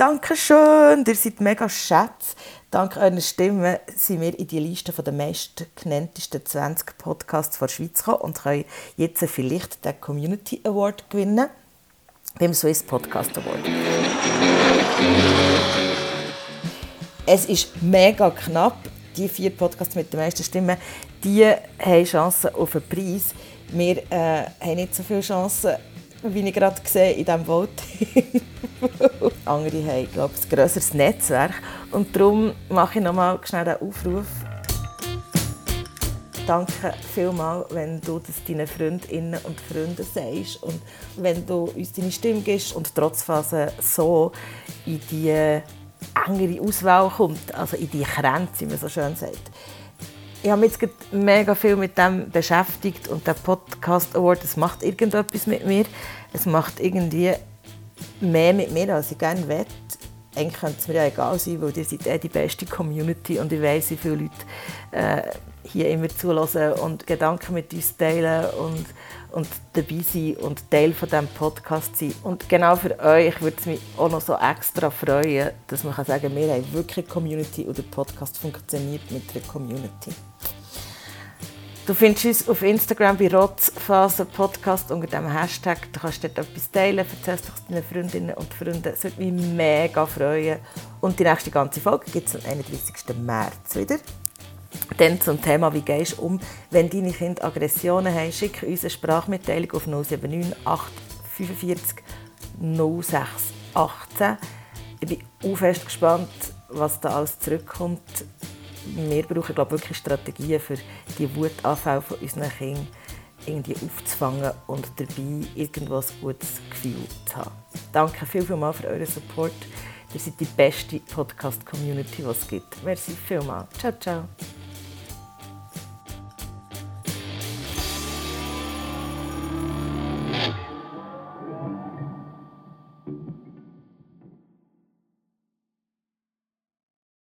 danke schön, ihr seid mega Schätze. Dank eurer Stimme sind wir in die Liste der meistgenanntesten 20 Podcasts der Schweiz gekommen und können jetzt vielleicht den Community Award gewinnen beim Swiss Podcast Award. Es ist mega knapp. Die vier Podcasts mit den meisten Stimmen, die haben Chancen auf einen Preis. Wir äh, haben nicht so viele Chancen, wie ich gerade sehe, in diesem Voting. Andere haben, glaube ich, ein grösseres Netzwerk. Und darum mache ich nochmal schnell einen Aufruf. Danke vielmals, wenn du das deinen Freundinnen und Freunden sagst und wenn du uns deine Stimme gibst und Trotzphase so in die engere Auswahl kommt, also in die Grenze, wie man so schön sagt. Ich habe mich jetzt mega viel mit dem beschäftigt und der Podcast Award, das macht irgendetwas mit mir. Es macht irgendwie mehr mit mir, als ich gerne will. Eigentlich könnte es mir ja egal sein, weil ihr seid eh die beste Community und ich weiß, wie viele Leute äh, hier immer zulassen und Gedanken mit uns teilen und, und dabei sein und Teil von diesem Podcast sein. Und genau für euch würde es mich auch noch so extra freuen, dass man kann sagen kann, wir haben wirklich eine Community und der Podcast funktioniert mit einer Community. Du findest uns auf Instagram bei Rotzphase Podcast unter dem Hashtag. Du kannst dort etwas teilen, erzählst es deinen Freundinnen und Freunden. Das würde mich mega freuen. Und die nächste ganze Folge gibt es am 31. März wieder. Dann zum Thema, wie gehst du um, wenn deine Kinder Aggressionen haben. Schick uns eine Sprachmitteilung auf 079 845 06 18. Ich bin auch fest gespannt, was da alles zurückkommt wir brauchen glaube wirklich Strategien für die Wutanfälle von unseren Kindern irgendwie aufzufangen und dabei irgendwo ein gutes Gefühl zu haben. Danke viel, viel für euren Support. Ihr seid die beste Podcast-Community, die es gibt. Merci vielmals. Ciao, ciao.